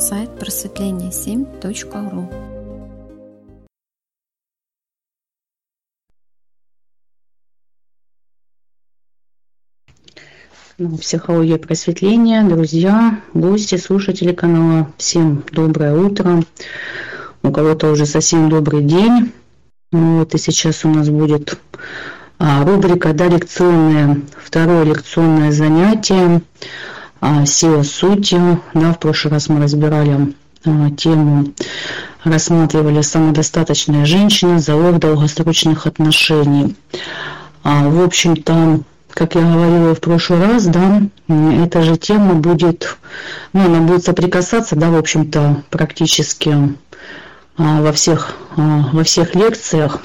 сайт просветление7.ру. Ну, психология просветления, друзья, гости, слушатели канала. Всем доброе утро. У кого-то уже совсем добрый день. Ну, вот и сейчас у нас будет а, рубрика да, лекционная, второе лекционное занятие а, «Сила сути». Да, в прошлый раз мы разбирали а, тему, рассматривали самодостаточная женщина, залог долгосрочных отношений. А, в общем-то, как я говорила в прошлый раз, да, эта же тема будет, ну, она будет соприкасаться, да, в общем-то, практически а, во всех, а, во всех лекциях.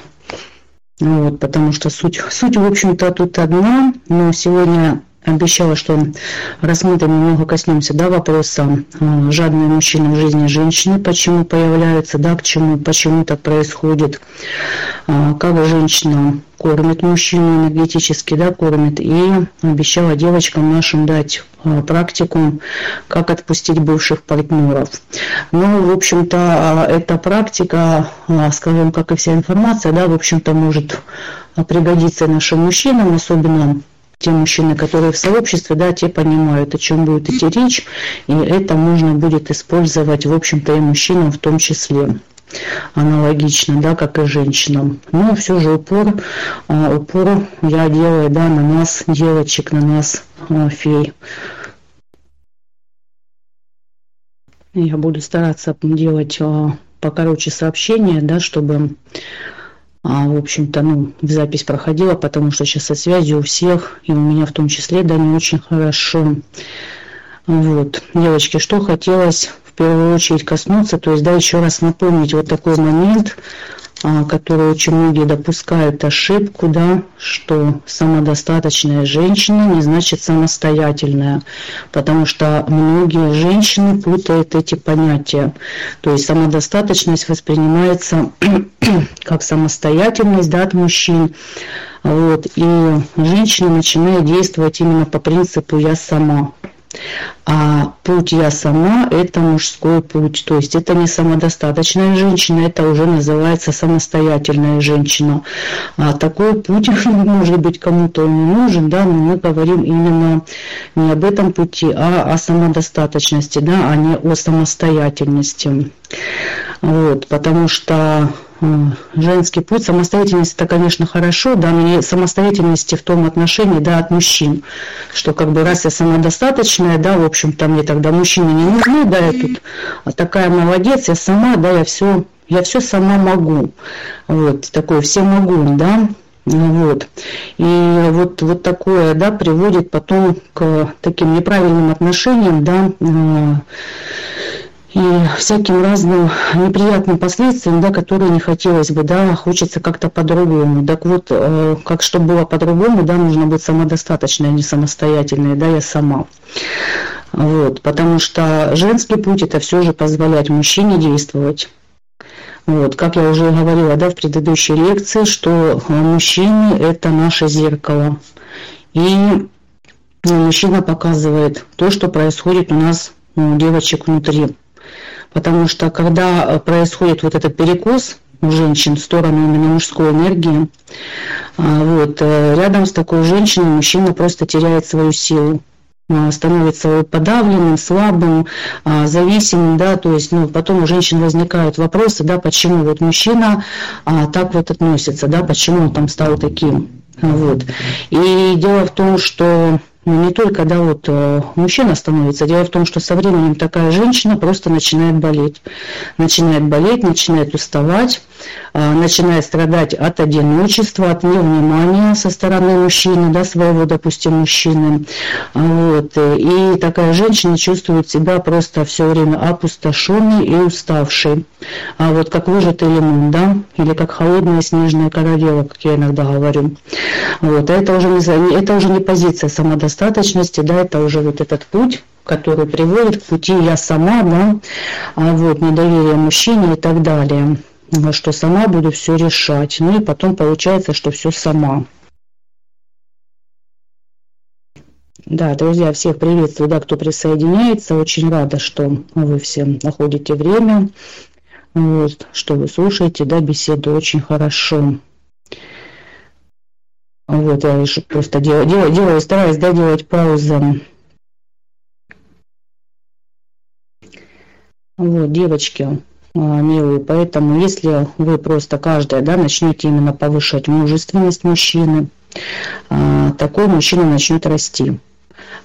Вот, потому что суть, суть, в общем-то, тут одна, но сегодня обещала, что рассмотрим немного коснемся да, вопроса а, жадные мужчины в жизни женщины, почему появляются, да, к чему, почему так происходит, а, как женщина кормит мужчину энергетически, да, кормит, и обещала девочкам нашим дать а, практику, как отпустить бывших партнеров. Ну, в общем-то, эта практика, скажем, как и вся информация, да, в общем-то, может пригодиться нашим мужчинам, особенно те мужчины, которые в сообществе, да, те понимают, о чем будет идти речь, и это можно будет использовать, в общем-то, и мужчинам в том числе аналогично, да, как и женщинам. Но все же упор, а, упор я делаю, да, на нас, девочек, на нас, а, фей. Я буду стараться делать а, покороче сообщения, да, чтобы а, в общем-то, ну, запись проходила, потому что сейчас со связью у всех, и у меня в том числе, да, не очень хорошо. Вот, девочки, что хотелось в первую очередь коснуться, то есть, да, еще раз напомнить вот такой момент, которые очень многие допускают ошибку, да, что самодостаточная женщина не значит самостоятельная, потому что многие женщины путают эти понятия. То есть самодостаточность воспринимается как самостоятельность да, от мужчин, вот, и женщина начинает действовать именно по принципу «я сама». А путь я сама – это мужской путь. То есть это не самодостаточная женщина, это уже называется самостоятельная женщина. А такой путь, может быть, кому-то он не нужен, да, но мы говорим именно не об этом пути, а о самодостаточности, да, а не о самостоятельности. Вот, потому что женский путь. Самостоятельность это, конечно, хорошо, да, но самостоятельности в том отношении, да, от мужчин, что как бы раз я самодостаточная, да, в общем-то, мне тогда мужчины не нужны, да, я тут такая молодец, я сама, да, я все, я все сама могу, вот, такое все могу, да, вот. И вот, вот такое да, приводит потом к таким неправильным отношениям, да, и всяким разным неприятным последствиям, да, которые не хотелось бы, да, хочется как-то по-другому. Так вот, э, как чтобы было по-другому, да, нужно быть самодостаточной, а не самостоятельной, да, я сама. Вот, потому что женский путь это все же позволять мужчине действовать. Вот, как я уже говорила да, в предыдущей лекции, что мужчины – это наше зеркало. И мужчина показывает то, что происходит у нас у девочек внутри. Потому что когда э, происходит вот этот перекос у женщин в сторону именно мужской энергии, а, вот, э, рядом с такой женщиной мужчина просто теряет свою силу становится подавленным, слабым, зависимым, да, то есть, ну, потом у женщин возникают вопросы, да, почему вот мужчина а, так вот относится, да, почему он там стал таким, вот. И дело в том, что ну, не только, да, вот э, мужчина становится. Дело в том, что со временем такая женщина просто начинает болеть. Начинает болеть, начинает уставать, э, начинает страдать от одиночества, от невнимания со стороны мужчины, да, своего, допустим, мужчины. Вот. И такая женщина чувствует себя просто все время опустошенной и уставшей. А вот как выжатый лимон, да, или как холодная снежная королева, как я иногда говорю. Вот. А это уже не, это уже не позиция самодостаточности самодостаточности, да, это уже вот этот путь, который приводит к пути «я сама», да, а вот, недоверие мужчине и так далее, что сама буду все решать. Ну и потом получается, что все сама. Да, друзья, всех приветствую, да, кто присоединяется. Очень рада, что вы все находите время, вот, что вы слушаете, да, беседу очень хорошо. Вот, я просто делаю, делаю, делаю стараюсь, да, делать паузы. Вот, девочки, а, милые, поэтому если вы просто каждая, да, начнете именно повышать мужественность мужчины, а, такой мужчина начнет расти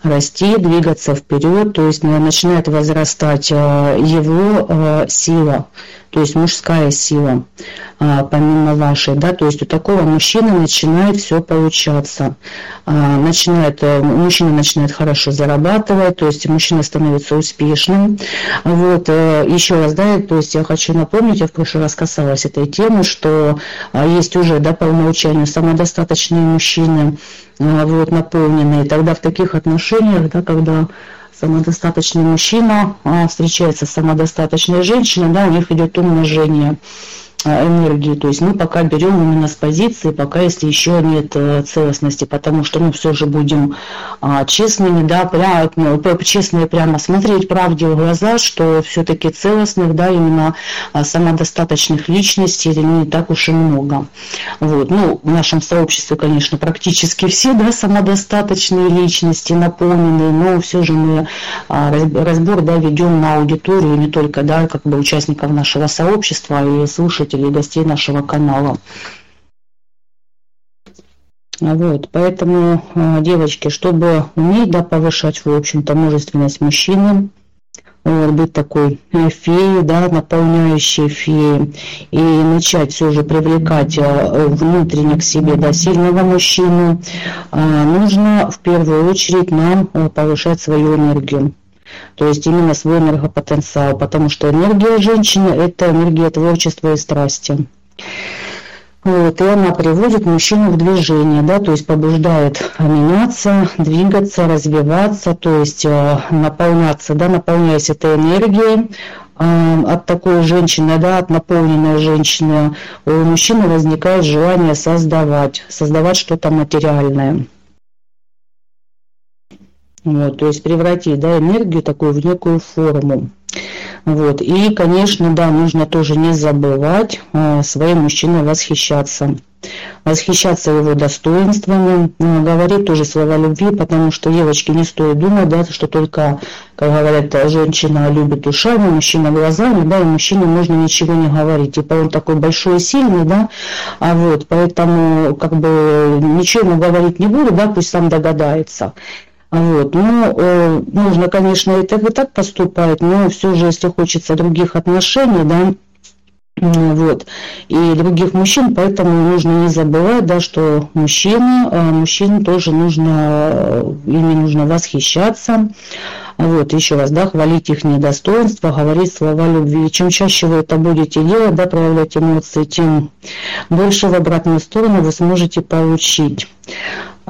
расти, двигаться вперед, то есть начинает возрастать а, его сила, то есть мужская сила, а, помимо вашей, да, то есть у такого мужчины начинает все получаться, а, начинает, э, мужчина начинает хорошо зарабатывать, то есть мужчина становится успешным, вот, э, еще раз, да, то есть я хочу напомнить, я в прошлый раз касалась этой темы, что а, есть уже, да, по умолчанию самодостаточные мужчины, вот, наполненные, тогда в таких отношениях, да, когда самодостаточный мужчина а, встречается с самодостаточной женщиной, да, у них идет умножение. Э, энергии. То есть мы пока берем именно с позиции, пока если еще нет э, целостности, потому что мы все же будем а, честными, да, прямо, ну, честные прямо смотреть правде в глаза, что все-таки целостных, да, именно а, самодостаточных личностей не так уж и много. Вот. Ну, в нашем сообществе, конечно, практически все, да, самодостаточные личности наполнены, но все же мы а, разбор, да, ведем на аудиторию не только, да, как бы участников нашего сообщества и слушать слушателей и гостей нашего канала. Вот, поэтому, а, девочки, чтобы уметь да, повышать, в общем-то, мужественность мужчины, вот, быть такой э, феей, да, наполняющей феей, и начать все же привлекать а, внутренне к себе да, сильного мужчину, нужно в первую очередь нам повышать свою энергию то есть именно свой энергопотенциал, потому что энергия женщины – это энергия творчества и страсти. Вот, и она приводит мужчину в движение, да, то есть побуждает меняться, двигаться, развиваться, то есть э, наполняться, да, наполняясь этой энергией, э, от такой женщины, да, от наполненной женщины, у мужчины возникает желание создавать, создавать что-то материальное. Вот, то есть превратить да, энергию такую в некую форму. Вот. И, конечно, да, нужно тоже не забывать э, своим мужчиной восхищаться. Восхищаться его достоинствами, э, говорить тоже слова любви, потому что девочки не стоит думать, да, что только, как говорят, женщина любит ушами, мужчина глазами, да, и мужчине можно ничего не говорить. Типа он такой большой и сильный, да, а вот, поэтому как бы ничего ему говорить не буду, да, пусть сам догадается. Вот. Ну, э, нужно, конечно, это и так поступать, но все же, если хочется других отношений, да, вот, и других мужчин, поэтому нужно не забывать, да, что мужчины, э, мужчин тоже нужно, ими нужно восхищаться, вот, еще раз, да, хвалить их недостоинства, говорить слова любви. Чем чаще вы это будете делать, да, проявлять эмоции, тем больше в обратную сторону вы сможете получить.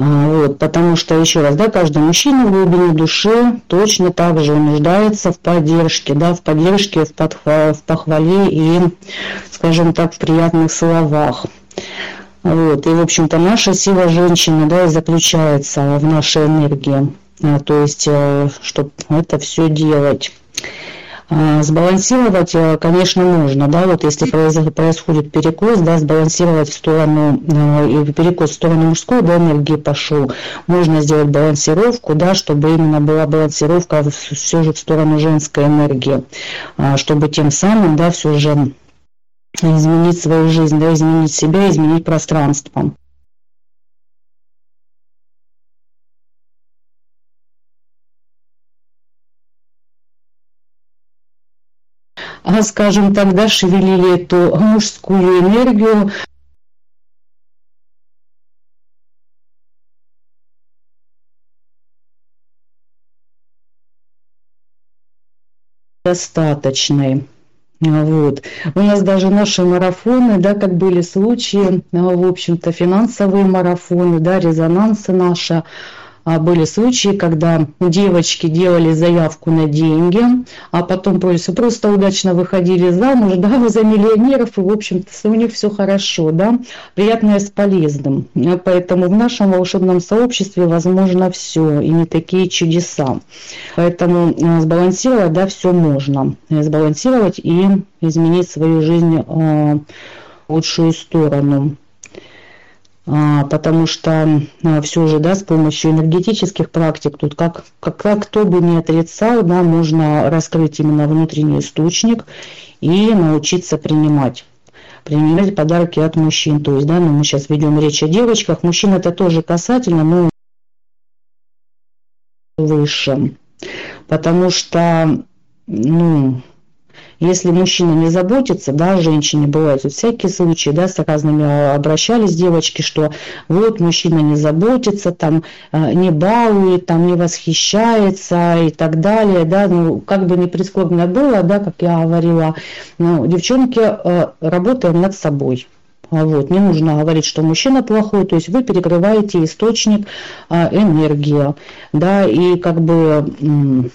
Вот, потому что, еще раз, да, каждый мужчина в глубине души точно так же нуждается в поддержке, да, в поддержке, в, подхва, в похвале и, скажем так, в приятных словах. Вот, и, в общем-то, наша сила женщины, да, заключается в нашей энергии, а, то есть, э, чтобы это все делать. А, сбалансировать, э, конечно, можно, да, вот если происходит перекос, да, сбалансировать в сторону, э, перекос в сторону мужской, да, энергии пошел, можно сделать балансировку, да, чтобы именно была балансировка все же в сторону женской энергии, а, чтобы тем самым, да, все же изменить свою жизнь, да, изменить себя, изменить пространство. Скажем так, да, шевелили эту мужскую энергию, достаточной. Вот. У нас даже наши марафоны, да, как были случаи, в общем-то, финансовые марафоны, да, резонансы наши, а были случаи, когда девочки делали заявку на деньги, а потом просто, удачно выходили замуж, да, за миллионеров, и, в общем-то, у них все хорошо, да, приятное с полезным. Поэтому в нашем волшебном сообществе возможно все, и не такие чудеса. Поэтому э, сбалансировать, да, все можно. Сбалансировать и изменить свою жизнь в лучшую сторону. А, потому что а, все же, да, с помощью энергетических практик, тут как, как, как кто бы ни отрицал, да, можно раскрыть именно внутренний источник и научиться принимать принимать подарки от мужчин. То есть, да, ну, мы сейчас ведем речь о девочках. Мужчин это тоже касательно, но выше. Потому что, ну, если мужчина не заботится, да, женщине бывают вот всякие случаи, да, с разными а, обращались девочки, что вот мужчина не заботится, там, а, не балует, там, не восхищается и так далее, да, ну, как бы не прискорбно было, да, как я говорила, но девчонки, а, работаем над собой. Вот, не нужно говорить, что мужчина плохой, то есть вы перекрываете источник энергии, да, и как бы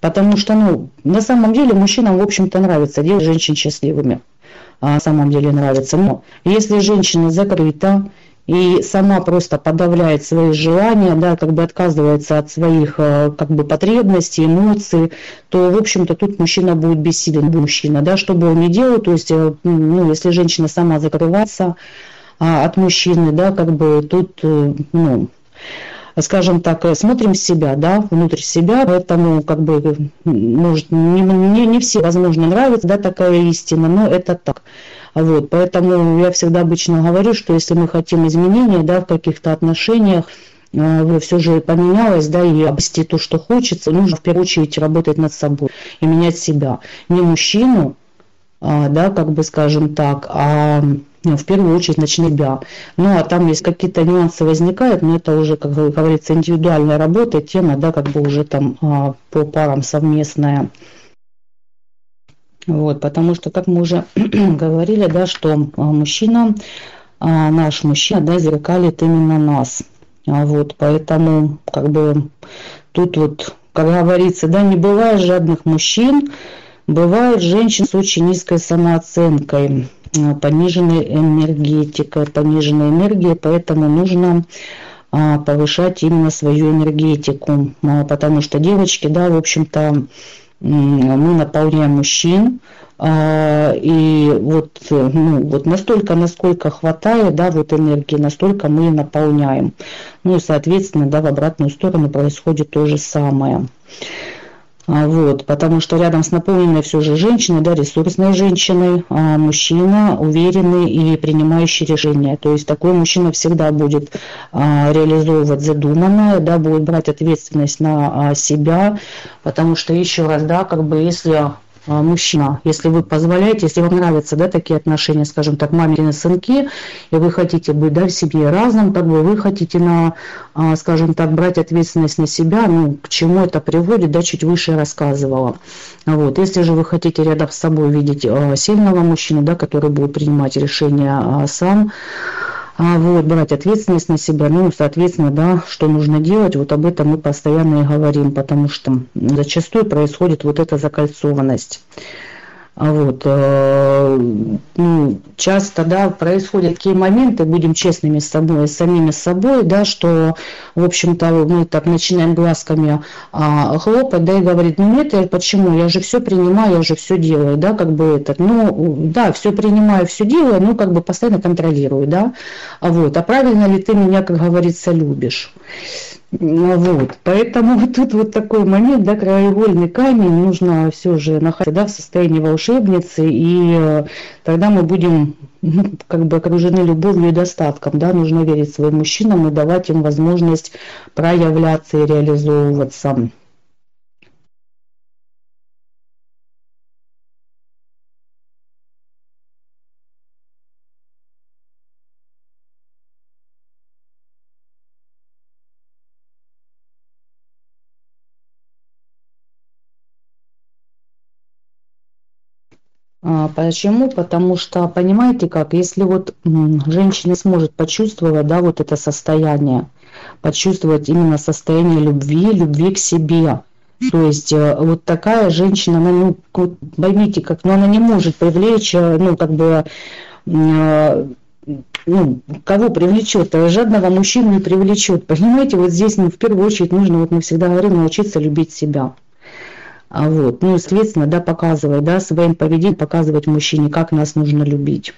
Потому что, ну, на самом деле мужчинам, в общем-то, нравится делать женщин счастливыми. А на самом деле нравится. Но если женщина закрыта и сама просто подавляет свои желания, да, как бы отказывается от своих э, как бы потребностей, эмоций, то, в общем-то, тут мужчина будет бессилен, мужчина, да, что бы он ни делал, то есть, э, ну, если женщина сама закрывается а, от мужчины, да, как бы тут, э, ну, скажем так, э, смотрим себя, да, внутрь себя, поэтому, как бы, может, не, не, не все, возможно, нравится, да, такая истина, но это так. Вот, поэтому я всегда обычно говорю, что если мы хотим изменения, да, в каких-то отношениях, э, все же поменялось, да, и обрести то, что хочется, нужно в первую очередь работать над собой и менять себя. Не мужчину, а, да, как бы скажем так, а в первую очередь на себя. Ну, а там, если какие-то нюансы возникают, но ну, это уже, как говорится, индивидуальная работа, тема, да, как бы уже там а, по парам совместная. Вот, потому что, как мы уже говорили, да, что а, мужчина, а, наш мужчина, да, зеркалит именно нас. Вот, поэтому, как бы, тут вот, как говорится, да, не бывает жадных мужчин, бывают женщин с очень низкой самооценкой. Э, пониженной энергетикой, пониженной энергией, поэтому нужно а, повышать именно свою энергетику, а, потому что девочки, да, в общем-то, мы наполняем мужчин, а, и вот, ну, вот настолько, насколько хватает, да, вот энергии, настолько мы наполняем. Ну и, соответственно, да, в обратную сторону происходит то же самое. А, вот, потому что рядом с наполненной все же женщиной, да, ресурсной женщиной, а мужчина уверенный и принимающий решения. То есть такой мужчина всегда будет а, реализовывать задуманное, да, будет брать ответственность на а, себя, потому что еще раз, да, как бы если мужчина, если вы позволяете, если вам нравятся да, такие отношения, скажем так, мамины сынки, и вы хотите быть да, в семье разным, как бы вы хотите, на, а, скажем так, брать ответственность на себя, ну, к чему это приводит, да, чуть выше рассказывала. Вот. Если же вы хотите рядом с собой видеть а, сильного мужчину, да, который будет принимать решения сам, а вот, брать ответственность на себя, ну, соответственно, да, что нужно делать, вот об этом мы постоянно и говорим, потому что зачастую происходит вот эта закольцованность. А вот, э, ну, часто, да, происходят такие моменты, будем честными с собой, с самими собой, да, что, в общем-то, мы так начинаем глазками а, хлопать, да, и говорить, ну нет, я почему, я же все принимаю, я же все делаю, да, как бы этот, ну, да, все принимаю, все делаю, ну, как бы постоянно контролирую, да, а вот, а правильно ли ты меня, как говорится, любишь? Вот, поэтому тут вот такой момент, да, краеугольный камень, нужно все же находиться да, в состоянии волшебницы, и э, тогда мы будем ну, как бы окружены любовью и достатком, да, нужно верить своим мужчинам и давать им возможность проявляться и реализовываться. Почему? Потому что, понимаете как, если вот женщина сможет почувствовать, да, вот это состояние, почувствовать именно состояние любви, любви к себе, то есть э, вот такая женщина, она, ну, поймите, как, ну, она не может привлечь, э, ну, как бы, э, ну, кого привлечет, жадного мужчину не привлечет. Понимаете, вот здесь ну, в первую очередь нужно, вот мы всегда говорим, научиться любить себя. А вот, ну, соответственно, да, показывать, да, своим поведением показывать мужчине, как нас нужно любить.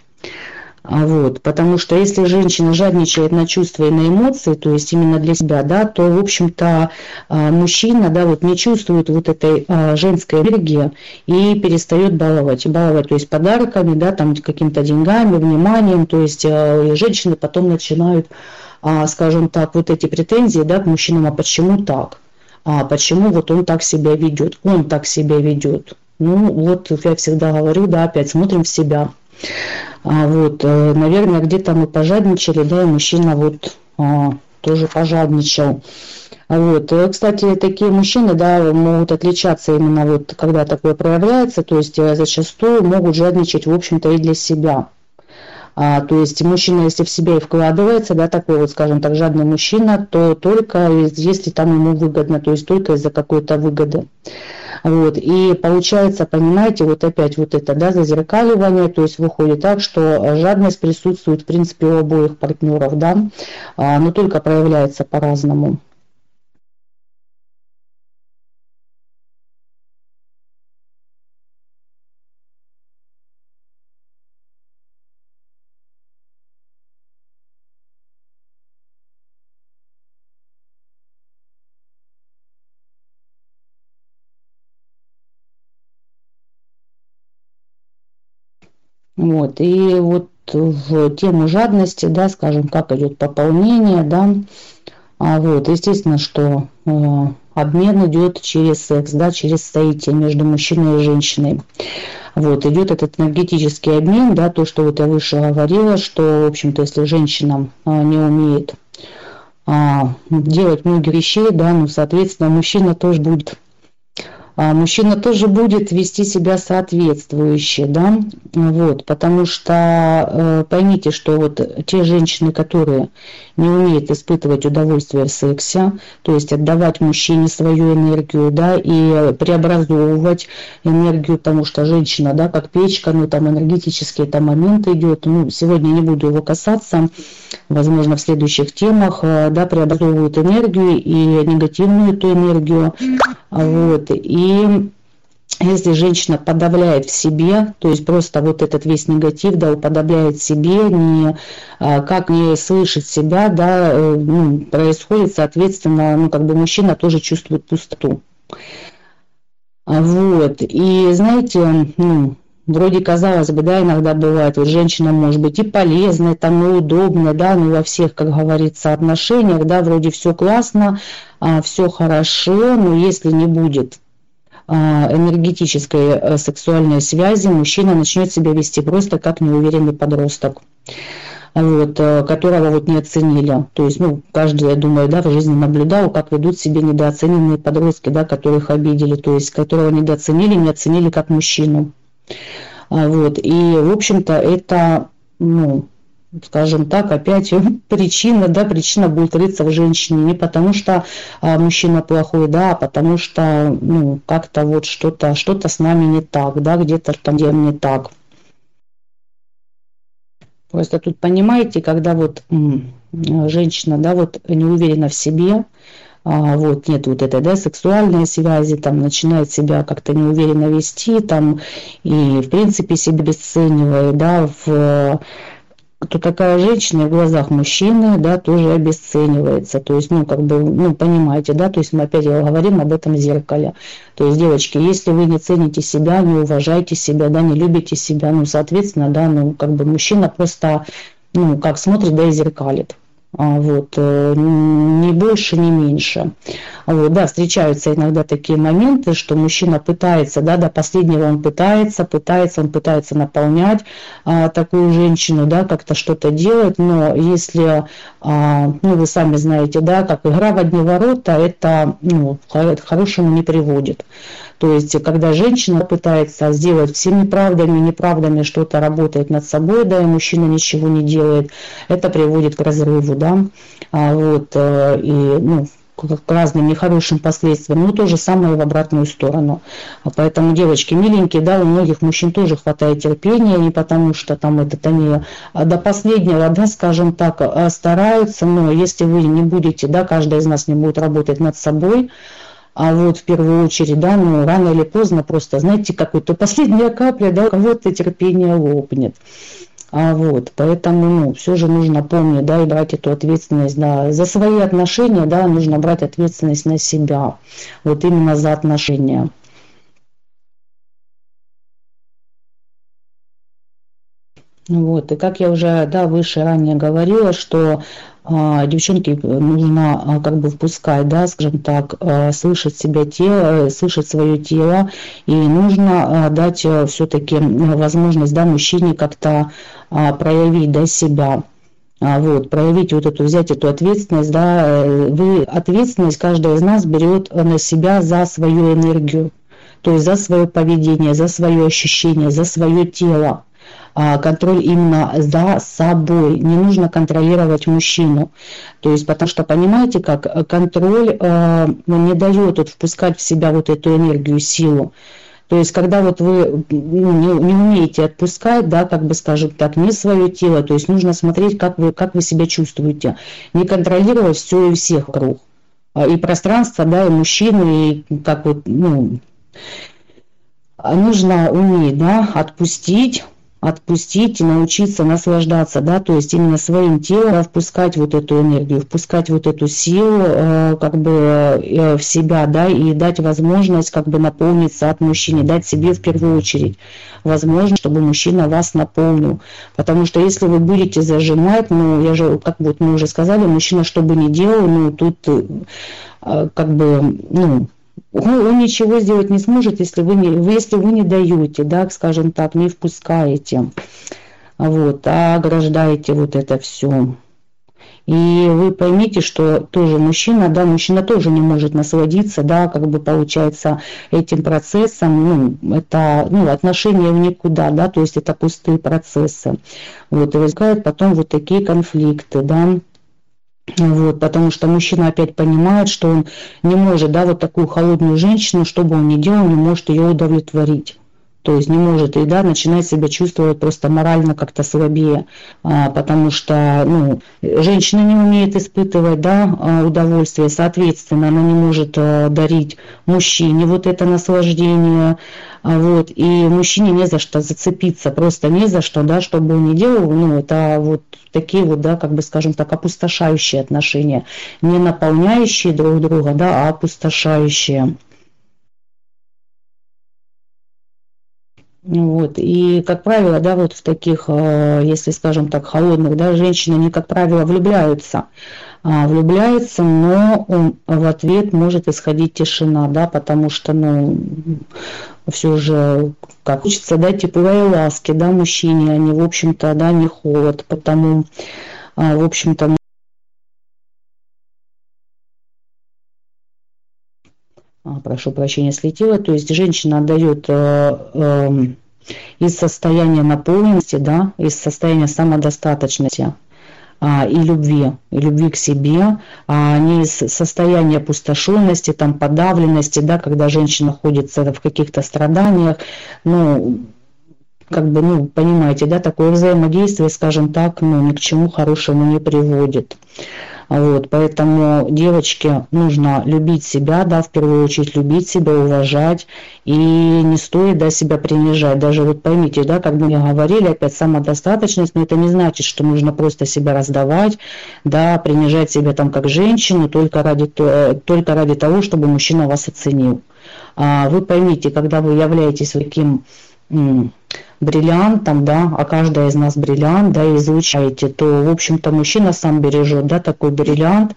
А вот, потому что если женщина жадничает на чувства и на эмоции, то есть именно для себя, да, то, в общем-то, а, мужчина, да, вот не чувствует вот этой женской энергии и перестает баловать. Баловать, то есть подарками, да, там какими-то деньгами, вниманием, то есть и женщины потом начинают, скажем так, вот эти претензии, да, к мужчинам, а почему так? А почему вот он так себя ведет? Он так себя ведет. Ну, вот я всегда говорю, да, опять смотрим в себя. А вот, э, наверное, где-то мы пожадничали, да, и мужчина вот а, тоже пожадничал. Вот. Э, кстати, такие мужчины да, могут отличаться именно вот, когда такое проявляется, то есть э, зачастую могут жадничать, в общем-то, и для себя. А, то есть мужчина, если в себя и вкладывается, да, такой вот, скажем так, жадный мужчина, то только если там ему выгодно, то есть только из-за какой-то выгоды. Вот. И получается, понимаете, вот опять вот это да, зазеркаливание, то есть выходит так, что жадность присутствует в принципе у обоих партнеров, да, а, но только проявляется по-разному. Вот, и вот в тему жадности, да, скажем, как идет пополнение, да, а вот, естественно, что э, обмен идет через секс, да, через соитие между мужчиной и женщиной. Вот, идет этот энергетический обмен, да, то, что вот я выше говорила, что, в общем-то, если женщина а, не умеет а, делать многие вещей, да, ну, соответственно, мужчина тоже будет а мужчина тоже будет вести себя соответствующе, да, вот, потому что э, поймите, что вот те женщины, которые не умеют испытывать удовольствие в сексе, то есть отдавать мужчине свою энергию, да, и преобразовывать энергию, потому что женщина, да, как печка, ну, там энергетический там момент идет, ну, сегодня не буду его касаться, возможно, в следующих темах, э, да, преобразовывают энергию и негативную эту энергию, вот, и если женщина подавляет в себе, то есть просто вот этот весь негатив, да, уподобляет себе, не, а, как не слышит себя, да, э, ну, происходит, соответственно, ну, как бы мужчина тоже чувствует пустоту. Вот, и знаете, ну, вроде казалось бы, да, иногда бывает, вот женщина может быть и полезная, там, и удобная, да, ну, во всех, как говорится, отношениях, да, вроде все классно, а, все хорошо, но если не будет а, энергетической э, сексуальной связи мужчина начнет себя вести просто как неуверенный подросток вот, э, которого вот не оценили. То есть, ну, каждый, я думаю, да, в жизни наблюдал, как ведут себя недооцененные подростки, да, которых обидели, то есть, которого недооценили, не оценили как мужчину. А, вот, и, в общем-то, это, ну, скажем так, опять причина, да, причина будет рыться в женщине не потому, что а, мужчина плохой, да, а потому что, ну, как-то вот что-то, что-то с нами не так, да, где-то там где не так. Просто тут понимаете, когда вот женщина, да, вот не уверена в себе, вот нет вот этой, да, сексуальной связи, там начинает себя как-то неуверенно вести, там и в принципе себя обесценивает, да, в то такая женщина в глазах мужчины, да, тоже обесценивается. То есть, ну, как бы, ну, понимаете, да, то есть мы опять говорим об этом зеркале. То есть, девочки, если вы не цените себя, не уважаете себя, да, не любите себя, ну, соответственно, да, ну, как бы мужчина просто, ну, как смотрит, да, и зеркалит. А, вот, э, ни больше, ни меньше. Вот, да, встречаются иногда такие моменты, что мужчина пытается, да, до последнего он пытается, пытается, он пытается наполнять а, такую женщину, да, как-то что-то делать, но если, а, ну, вы сами знаете, да, как игра в одни ворота, это, ну, к хорошему не приводит. То есть, когда женщина пытается сделать всеми правдами, неправдами что-то работает над собой, да, и мужчина ничего не делает, это приводит к разрыву, да, а вот, э, и, ну, к разным нехорошим последствиям, но то же самое в обратную сторону. Поэтому, девочки, миленькие, да, у многих мужчин тоже хватает терпения, не потому что там этот они а до последнего, да, скажем так, а стараются, но если вы не будете, да, каждый из нас не будет работать над собой, а вот в первую очередь, да, ну, рано или поздно просто, знаете, какой-то последняя капля, да, кого-то терпение лопнет. А вот, поэтому, ну, все же нужно помнить, да, и брать эту ответственность, да, за свои отношения, да, нужно брать ответственность на себя, вот именно за отношения. Вот, и как я уже, да, выше ранее говорила, что а, девчонке нужно а, как бы впускать, да, скажем так, а, слышать себя тело, слышать свое тело, и нужно дать э, все-таки возможность, да, мужчине как-то проявить, да, себя. Вот, проявить вот эту, взять эту ответственность, да, э, вы, ответственность каждый из нас берет на себя за свою энергию, то есть за свое поведение, за свое ощущение, за свое тело. А, контроль именно за собой. Не нужно контролировать мужчину. То есть, потому что, понимаете, как контроль э, не дает вот, впускать в себя вот эту энергию, силу. То есть, когда вот вы ну, не, не умеете отпускать, да, как бы скажем так, не свое тело, то есть нужно смотреть, как вы, как вы себя чувствуете, не контролировать все и всех вокруг. А, и пространство, да, и мужчины, и как вот, ну, нужно уметь, да, отпустить, отпустить и научиться наслаждаться, да, то есть именно своим телом впускать вот эту энергию, впускать вот эту силу э, как бы э, в себя, да, и дать возможность как бы наполниться от мужчины, дать себе в первую очередь возможность, чтобы мужчина вас наполнил, потому что если вы будете зажимать, ну, я же, как вот мы уже сказали, мужчина что бы ни делал, ну, тут э, как бы, ну, он ничего сделать не сможет, если вы не, если вы не даете, да, скажем так, не впускаете, вот, а ограждаете вот это все. И вы поймите, что тоже мужчина, да, мужчина тоже не может насладиться, да, как бы получается этим процессом, ну, это, ну, отношения в никуда, да, то есть это пустые процессы. Вот, и возникают потом вот такие конфликты, да, вот, потому что мужчина опять понимает, что он не может, да, вот такую холодную женщину, что бы он ни делал, не может ее удовлетворить. То есть не может и да, начинает себя чувствовать просто морально как-то слабее, а, потому что ну, женщина не умеет испытывать да, а, удовольствие, соответственно, она не может а, дарить мужчине вот это наслаждение, вот, и мужчине не за что зацепиться, просто не за что, да, что бы он ни делал, ну, это вот такие вот, да, как бы, скажем так, опустошающие отношения, не наполняющие друг друга, да, а опустошающие. Вот. И, как правило, да, вот в таких, а, если, скажем так, холодных, да, женщины, они, как правило, влюбляются. А, влюбляется, но в ответ может исходить тишина, да, потому что, ну, все же, как хочется дать тепло и ласки, да, мужчине, а не, в общем-то, да, не холод, потому, а, в общем-то, прошу прощения, слетела, то есть женщина отдает э, э, из состояния наполненности, да, из состояния самодостаточности, а, и любви, и любви к себе, а не из состояния опустошенности, там, подавленности, да, когда женщина находится в каких-то страданиях, ну, как бы, ну, понимаете, да, такое взаимодействие, скажем так, ну, ни к чему хорошему не приводит. Вот, поэтому девочке нужно любить себя, да, в первую очередь любить себя, уважать, и не стоит, да, себя принижать. Даже вот поймите, да, как мы говорили, опять самодостаточность, но это не значит, что нужно просто себя раздавать, да, принижать себя там как женщину только ради, только ради того, чтобы мужчина вас оценил. А вы поймите, когда вы являетесь таким бриллиантом, да, а каждая из нас бриллиант, да, и излучаете, то, в общем-то, мужчина сам бережет, да, такой бриллиант,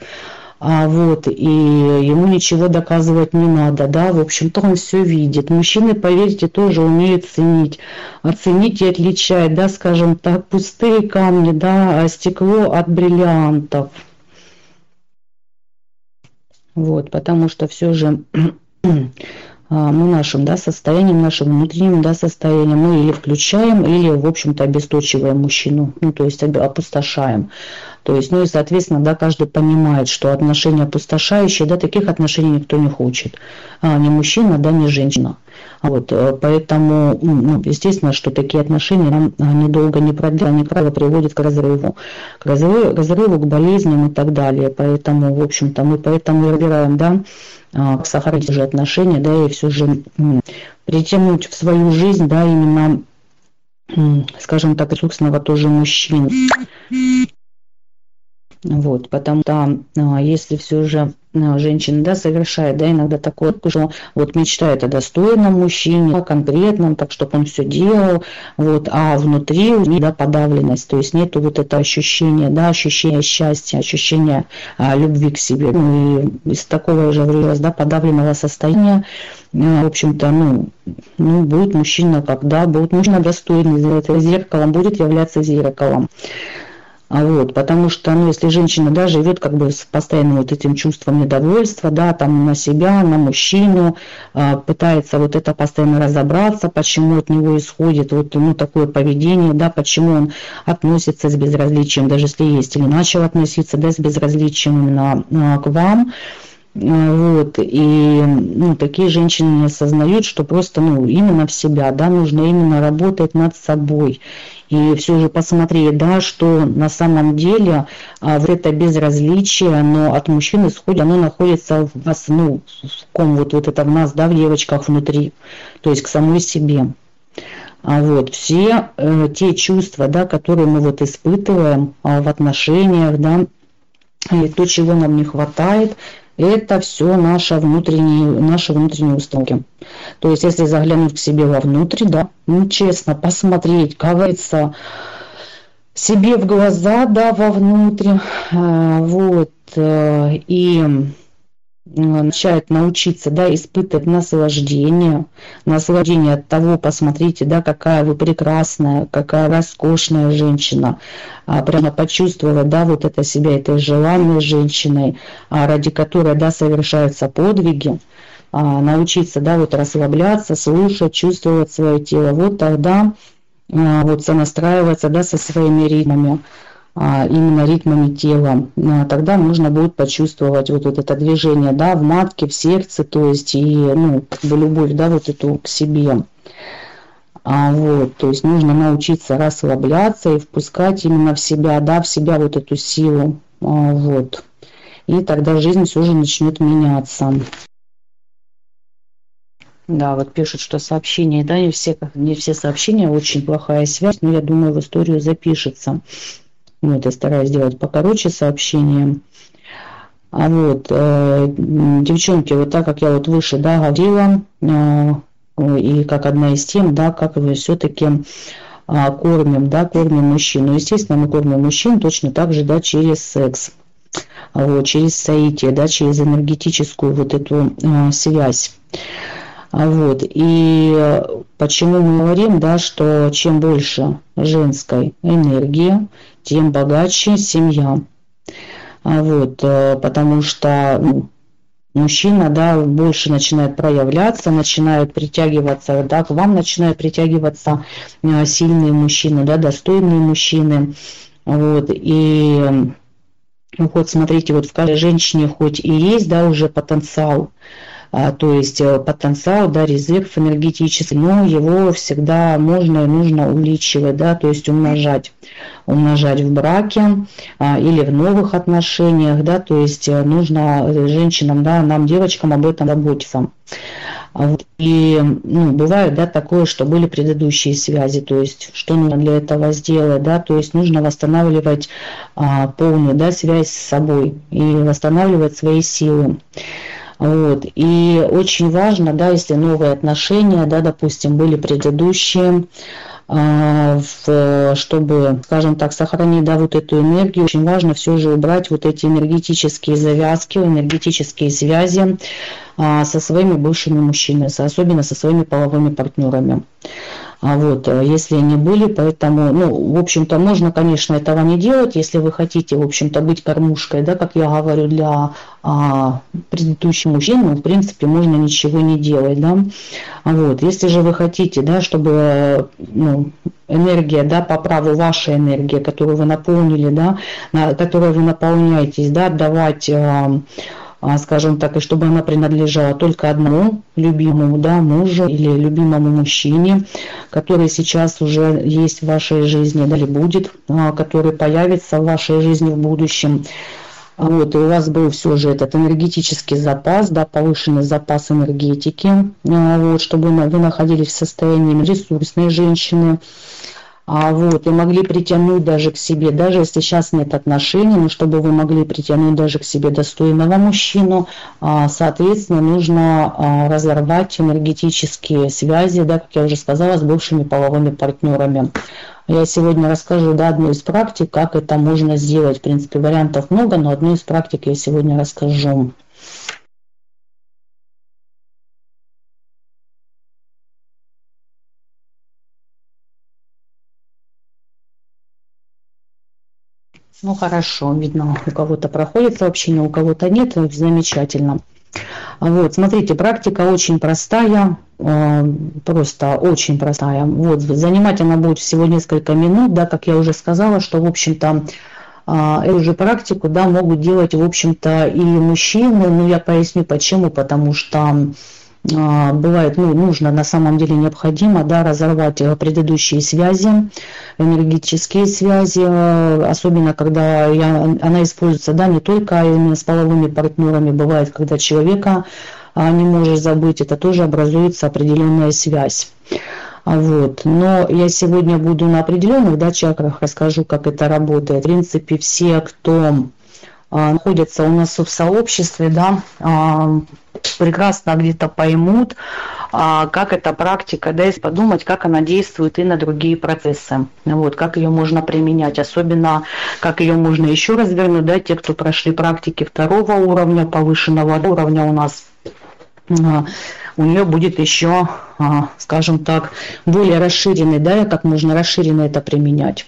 а вот, и ему ничего доказывать не надо, да, в общем-то он все видит. Мужчины, поверьте, тоже умеют ценить, оценить и отличать, да, скажем так, пустые камни, да, а стекло от бриллиантов. Вот, потому что все же А, мы нашим да, состоянием, нашим внутренним да, состоянием мы или включаем, или, в общем-то, обесточиваем мужчину, ну, то есть опустошаем. То есть, ну и, соответственно, да, каждый понимает, что отношения опустошающие, да, таких отношений никто не хочет. А, ни мужчина, да, ни женщина. Вот, э, поэтому, ну, естественно, что такие отношения нам недолго не продлятся, они, правило, приводят к разрыву, к разрыву, разрыву, к болезням и так далее. Поэтому, в общем-то, мы поэтому и выбираем, да, а, сохранить же отношения, да, и все же притянуть в свою жизнь, да, именно, скажем так, ресурсного тоже мужчин. Вот, потому что а, если все же а, женщина да, совершает да, иногда такое, что вот мечтает о достойном мужчине, о конкретном, так чтобы он все делал, вот, а внутри у нее да, подавленность, то есть нету вот это ощущение, да, ощущение счастья, ощущение а, любви к себе. Ну, и из такого уже вырос, да, подавленного состояния, в общем-то, ну, ну, будет мужчина, когда будет мужчина достойный, зеркалом, будет являться зеркалом. А вот, потому что, ну, если женщина, да, живет как бы с постоянным вот этим чувством недовольства, да, там на себя, на мужчину, э, пытается вот это постоянно разобраться, почему от него исходит вот, ну, такое поведение, да, почему он относится с безразличием, даже если есть, или начал относиться, да, с безразличием именно э, к вам, вот, и ну, такие женщины не осознают, что просто ну, именно в себя, да, нужно именно работать над собой и все же посмотреть, да, что на самом деле а, вот это безразличие, оно от мужчин исходит, оно находится в вас, ну, в ком вот, вот это в нас, да, в девочках внутри, то есть к самой себе. А вот все э, те чувства, да, которые мы вот испытываем а, в отношениях, да, и то, чего нам не хватает, это все наши внутренние, наши внутренние установки. То есть, если заглянуть к себе вовнутрь, да, ну, честно, посмотреть, как говорится, себе в глаза, да, вовнутрь, э, вот, э, и начать научиться, да, испытывать наслаждение, наслаждение от того, посмотрите, да, какая вы прекрасная, какая роскошная женщина, а, прямо почувствовать, да, вот это себя, этой желанной женщиной, а, ради которой, да, совершаются подвиги, а, научиться, да, вот расслабляться, слушать, чувствовать свое тело, вот тогда а, вот сонастраиваться, да, со своими ритмами. А, именно ритмами тела, а, тогда можно будет почувствовать вот, это движение, да, в матке, в сердце, то есть и, ну, как бы любовь, да, вот эту к себе. А, вот, то есть нужно научиться расслабляться и впускать именно в себя, да, в себя вот эту силу, а, вот. И тогда жизнь все же начнет меняться. Да, вот пишут, что сообщения, да, не все, не все сообщения, очень плохая связь, но я думаю, в историю запишется. Вот, я стараюсь сделать покороче сообщение. А вот, э, девчонки, вот так как я вот выше, да, говорила, э, и как одна из тем, да, как вы все-таки э, кормим, да, кормим мужчин. Ну, естественно, мы кормим мужчин точно так же, да, через секс, вот, через соитие, да, через энергетическую вот эту э, связь. А вот. И почему мы говорим, да, что чем больше женской энергии, тем богаче семья. А вот, э, потому что ну, мужчина, да, больше начинает проявляться, начинают притягиваться, да, к вам начинают притягиваться э, сильные мужчины, да, достойные мужчины. Вот, и вот смотрите, вот в каждой женщине хоть и есть, да, уже потенциал, то есть э, потенциал, да, резерв энергетический, но его всегда можно и нужно увеличивать, да, то есть умножать, умножать в браке а, или в новых отношениях, да, то есть э, нужно э, женщинам, да, нам, девочкам об этом заботиться. А и ну, бывает, да, такое, что были предыдущие связи, то есть что нужно для этого сделать, да, то есть нужно восстанавливать а, полную, да, связь с собой и восстанавливать свои силы. Вот. И очень важно, да, если новые отношения, да, допустим, были предыдущие, а, чтобы, скажем так, сохранить да, вот эту энергию, очень важно все же убрать вот эти энергетические завязки, энергетические связи а, со своими бывшими мужчинами, особенно со своими половыми партнерами. А вот, э, если они были, поэтому, ну, в общем-то, можно, конечно, этого не делать, если вы хотите, в общем-то, быть кормушкой, да, как я говорю, для а, предыдущих мужчин, ну, в принципе, можно ничего не делать, да. Вот, если же вы хотите, да, чтобы, ну, энергия, да, по праву ваша энергия, которую вы наполнили, да, на, которой вы наполняетесь, да, давать а, а, скажем так, и чтобы она принадлежала только одному любимому да, мужу или любимому мужчине, который сейчас уже есть в вашей жизни, да, или будет, а, который появится в вашей жизни в будущем. Вот, и у вас был все же этот энергетический запас, да, повышенный запас энергетики, а, вот, чтобы вы находились в состоянии ресурсной женщины, а вот, и могли притянуть даже к себе, даже если сейчас нет отношений, но чтобы вы могли притянуть даже к себе достойного мужчину, а, соответственно, нужно а, разорвать энергетические связи, да, как я уже сказала, с бывшими половыми партнерами. Я сегодня расскажу да, одну из практик, как это можно сделать. В принципе, вариантов много, но одну из практик я сегодня расскажу. Ну хорошо, видно, у кого-то проходит сообщение, у кого-то нет, замечательно. Вот, смотрите, практика очень простая, э, просто очень простая. Вот, занимать она будет всего несколько минут, да, как я уже сказала, что, в общем-то, э, эту же практику, да, могут делать, в общем-то, и мужчины, ну, я поясню почему, потому что а, бывает, ну, нужно, на самом деле необходимо, да, разорвать э, предыдущие связи, энергетические связи, э, особенно когда я, она используется, да, не только с половыми партнерами, бывает, когда человека а, не можешь забыть, это тоже образуется определенная связь. А вот. Но я сегодня буду на определенных да, чакрах, расскажу, как это работает. В принципе, все, кто а, находятся у нас в сообществе, да, а, прекрасно где-то поймут, а, как эта практика, да, если подумать, как она действует и на другие процессы, вот, как ее можно применять, особенно как ее можно еще развернуть, да, те, кто прошли практики второго уровня, повышенного уровня у нас, у нее будет еще, скажем так, более расширенный, да, как можно расширенно это применять.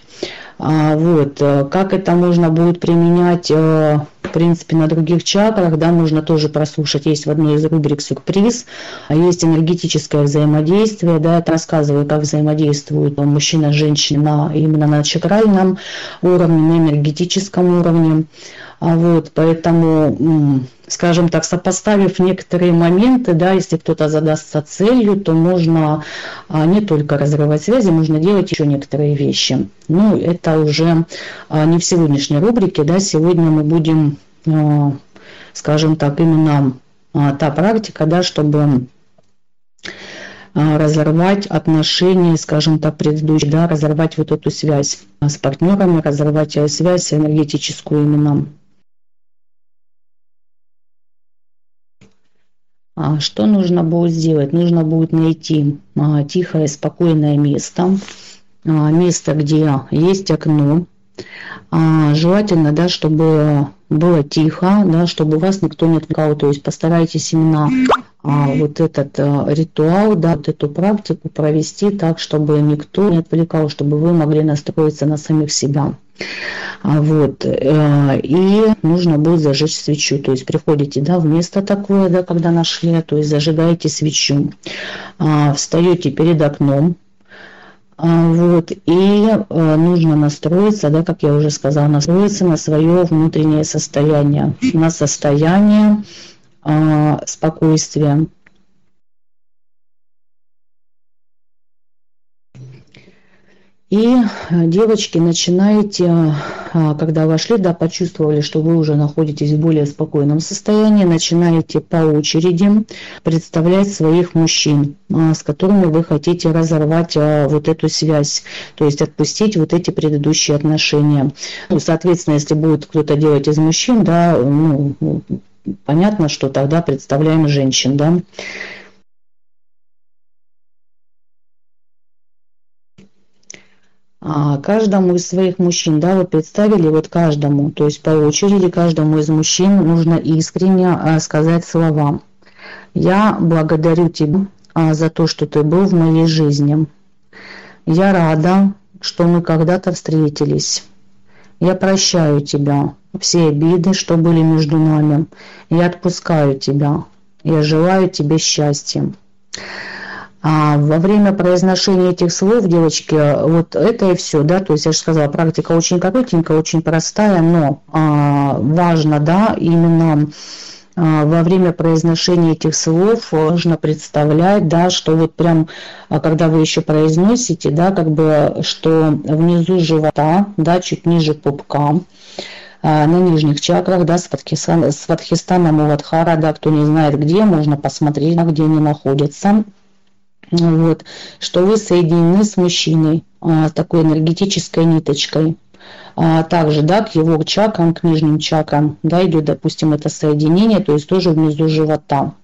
А, вот. Э, как это можно будет применять, э, в принципе, на других чакрах, да, нужно тоже прослушать. Есть в одной из рубрик сюрприз, а есть энергетическое взаимодействие, да, это рассказываю, как взаимодействуют мужчина с женщиной именно на чакральном уровне, на энергетическом уровне. А вот, поэтому, скажем так, сопоставив некоторые моменты, да, если кто-то задастся целью, то можно а, не только разрывать связи, можно делать еще некоторые вещи. Ну, это уже а, не в сегодняшней рубрике, да, сегодня мы будем, скажем так, именно та практика, да, чтобы разорвать отношения, скажем так, предыдущие, да, разорвать вот эту связь с партнерами, разорвать связь энергетическую именно что нужно будет сделать? Нужно будет найти а, тихое, спокойное место, а, место, где есть окно. Желательно, да, чтобы было тихо, да, чтобы вас никто не отвлекал. То есть постарайтесь именно вот этот ритуал, да, вот эту практику провести так, чтобы никто не отвлекал, чтобы вы могли настроиться на самих себя. А вот, э, и нужно будет зажечь свечу. То есть приходите да, в место такое, да, когда нашли, то есть зажигаете свечу. А, встаете перед окном, а, вот, и э, нужно настроиться, да, как я уже сказала, настроиться на свое внутреннее состояние, на состояние спокойствия. И э, девочки, начинаете, а, когда вошли, да, почувствовали, что вы уже находитесь в более спокойном состоянии, начинаете по очереди представлять своих мужчин, а, с которыми вы хотите разорвать а, вот эту связь, то есть отпустить вот эти предыдущие отношения. Ну, соответственно, если будет кто-то делать из мужчин, да, ну, понятно, что тогда представляем женщин, да. А каждому из своих мужчин, да, вы представили, вот каждому, то есть по очереди каждому из мужчин нужно искренне а, сказать слова. Я благодарю тебя а, за то, что ты был в моей жизни. Я рада, что мы когда-то встретились. Я прощаю тебя, все обиды, что были между нами. Я отпускаю тебя. Я желаю тебе счастья. А во время произношения этих слов, девочки, вот это и все, да, то есть я же сказала, практика очень коротенькая, очень простая, но а, важно, да, именно во время произношения этих слов нужно представлять, да, что вот прям, а, когда вы еще произносите, да, как бы, что внизу живота, да, чуть ниже пупка, а, на нижних чакрах, да, Сватхистана, Сватхистана Муладхара, да, кто не знает где, можно посмотреть, где они находятся вот, что вы соединены с мужчиной а, такой энергетической ниточкой. А, также, да, к его чакрам, к нижним чакрам, да, идет, допустим, это соединение, то есть тоже внизу живота.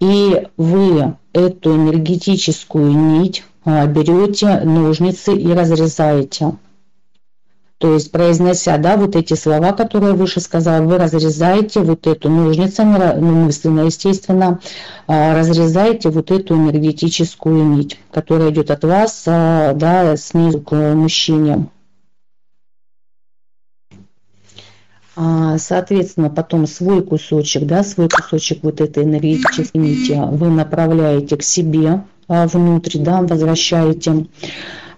И вы эту энергетическую нить а, берете ножницы и разрезаете. То есть, произнося, да, вот эти слова, которые я выше сказала, вы разрезаете вот эту ножницами, ну, мысленно, естественно, а, разрезаете вот эту энергетическую нить, которая идет от вас, а, да, снизу к мужчине. А, соответственно, потом свой кусочек, да, свой кусочек вот этой энергетической нити вы направляете к себе внутрь, да, возвращаете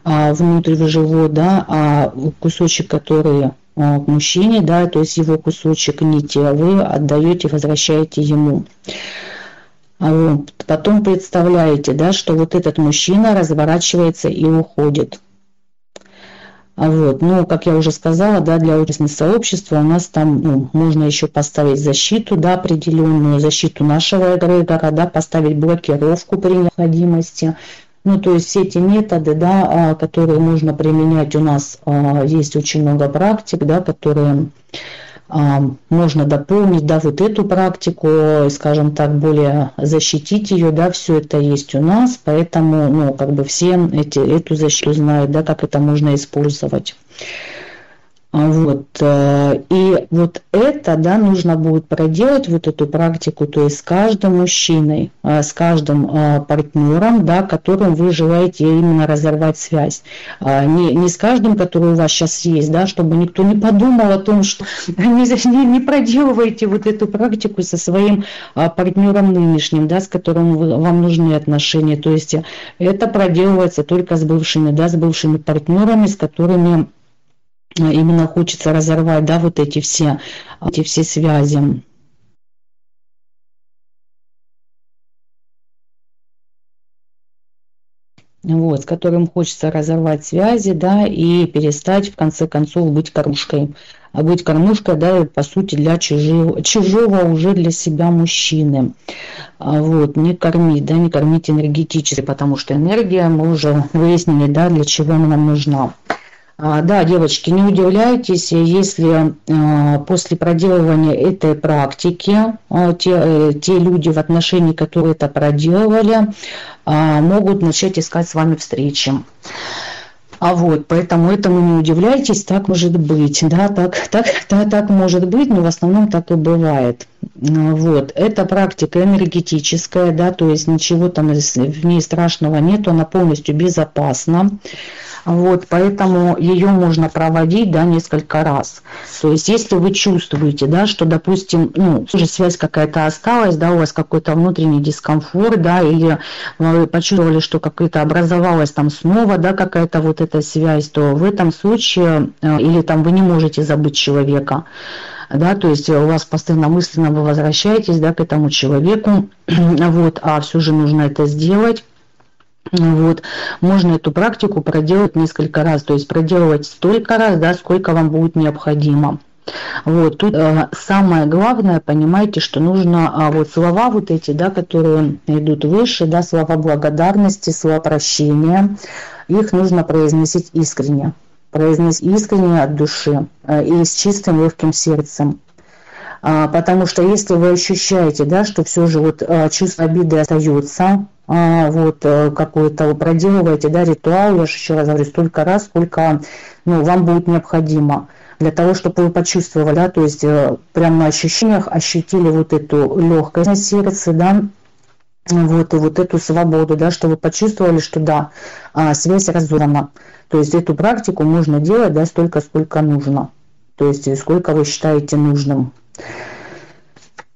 а, внутрь в живот, да, а кусочек, который а, к мужчине, да, то есть его кусочек нити, вы отдаете, возвращаете ему. А вот. Потом представляете, да, что вот этот мужчина разворачивается и уходит. А вот. Но, как я уже сказала, да, для участного сообщества у нас там ну, можно еще поставить защиту, да, определенную защиту нашего эгрегора, да, поставить блокировку при необходимости, ну, то есть все эти методы, да, а, которые можно применять у нас, а, есть очень много практик, да, которые можно дополнить, да, вот эту практику, скажем так, более защитить ее, да, все это есть у нас, поэтому, ну, как бы все эти, эту защиту знают, да, как это можно использовать. А, вот. Э, и вот это, да, нужно будет проделать, вот эту практику, то есть с каждым мужчиной, э, с каждым э, партнером, да, которым вы желаете именно разорвать связь. А, не, не с каждым, который у вас сейчас есть, да, чтобы никто не подумал о том, что не, не проделываете вот эту практику со своим партнером нынешним, да, с которым вы, вам нужны отношения. То есть это проделывается только с бывшими, да, с бывшими партнерами, с которыми именно хочется разорвать, да, вот эти все, эти все связи. вот, с которым хочется разорвать связи, да, и перестать, в конце концов, быть кормушкой. А быть кормушкой, да, по сути, для чужого, чужого уже для себя мужчины. А вот, не кормить, да, не кормить энергетически, потому что энергия, мы уже выяснили, да, для чего она нам нужна. А, да, девочки, не удивляйтесь, если а, после проделывания этой практики а, те, э, те люди в отношении, которые это проделывали, могут начать искать с вами встречи. А вот, поэтому этому не удивляйтесь, так может быть, да, так, так, да, так может быть, но в основном так и бывает. Вот, это практика энергетическая, да, то есть ничего там в ней страшного нет, она полностью безопасна. Вот, поэтому ее можно проводить да, несколько раз. То есть, если вы чувствуете, да, что, допустим, ну, уже связь какая-то осталась, да, у вас какой-то внутренний дискомфорт, да, или вы почувствовали, что какая-то образовалась там снова, да, какая-то вот эта связь, то в этом случае, э, или там вы не можете забыть человека, да, то есть у вас постоянно мысленно вы возвращаетесь, да, к этому человеку, вот, а все же нужно это сделать, вот. Можно эту практику проделать несколько раз, то есть проделывать столько раз, да, сколько вам будет необходимо. Вот, тут э, самое главное, понимаете, что нужно э, вот слова вот эти, да, которые идут выше, да, слова благодарности, слова прощения, их нужно произносить искренне, произносить искренне от души э, и с чистым легким сердцем. А, потому что если вы ощущаете, да, что все же вот а, чувство обиды остается, вот э, какой-то вы проделываете, да, ритуал, я же еще раз говорю, столько раз, сколько ну, вам будет необходимо для того, чтобы вы почувствовали, да, то есть э, прямо на ощущениях ощутили вот эту легкость на сердце, да, вот, и вот эту свободу, да, что вы почувствовали, что да, а, связь разорвана. То есть эту практику можно делать, да, столько, сколько нужно. То есть сколько вы считаете нужным.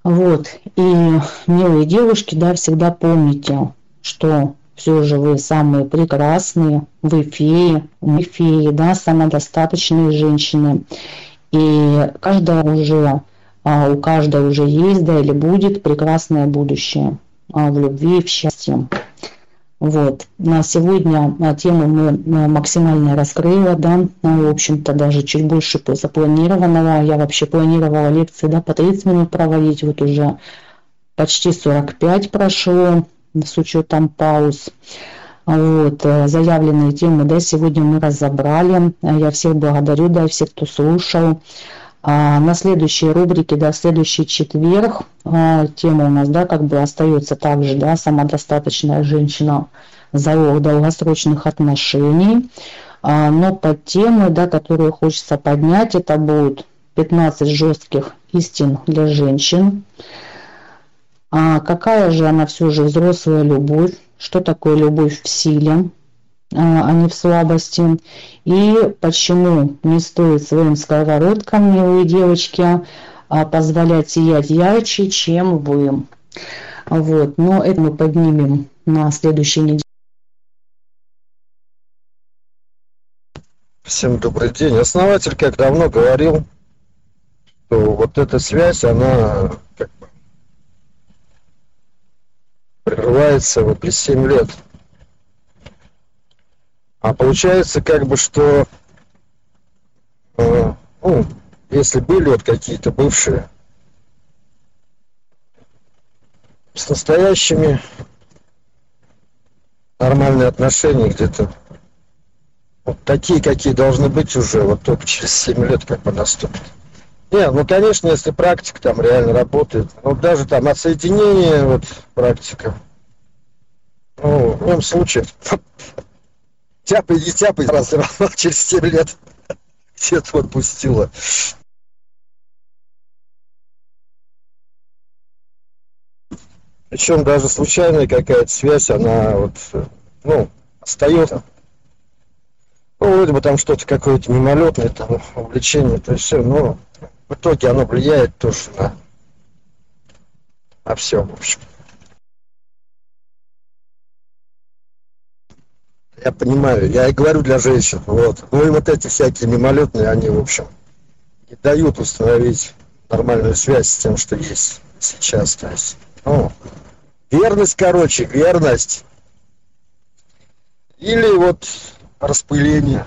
Вот. И, милые девушки, да, всегда помните, что все же вы самые прекрасные, вы феи, мы феи, да, самодостаточные женщины. И каждая уже, а, у каждой уже есть, да, или будет прекрасное будущее а, в любви, в счастье. Вот. На сегодня а, тему мы максимально раскрыла, да, в общем-то даже чуть больше запланированного. Я вообще планировала лекции, да, по 30 минут проводить, вот уже почти 45 прошло с учетом пауз. Вот, э, заявленные темы, да, сегодня мы разобрали. Я всех благодарю, да, всех, кто слушал. А на следующей рубрике, да, следующий четверг а, тема у нас, да, как бы остается также, да, самодостаточная женщина, залог долгосрочных отношений. А, но под темой, да, которую хочется поднять, это будут 15 жестких истин для женщин. А какая же она все же взрослая любовь? Что такое любовь в силе, а, а не в слабости? И почему не стоит своим сковородкам, милые девочки, а, позволять сиять ярче, чем вы? Вот, но это мы поднимем на следующей неделе. Всем добрый день. Основатель как давно говорил, что вот эта связь, она как прерывается вот при 7 лет. А получается как бы, что э, ну, если были вот какие-то бывшие с настоящими нормальные отношения где-то вот такие, какие должны быть уже, вот только через 7 лет как бы наступит. Не, ну, конечно, если практика там реально работает, ну, даже там отсоединение, вот, практика, ну, в любом случае, тяпай, не тяпай, раз равно через 7 лет где-то отпустила. Причем даже случайная какая-то связь, она вот, ну, остается. Ну, вроде бы там что-то какое-то мимолетное, там, увлечение, то есть все, но в итоге оно влияет тоже на, на все, в общем. Я понимаю, я и говорю для женщин, вот. Ну и вот эти всякие мимолетные, они, в общем, не дают установить нормальную связь с тем, что есть сейчас. То есть, ну, верность, короче, верность. Или вот распыление.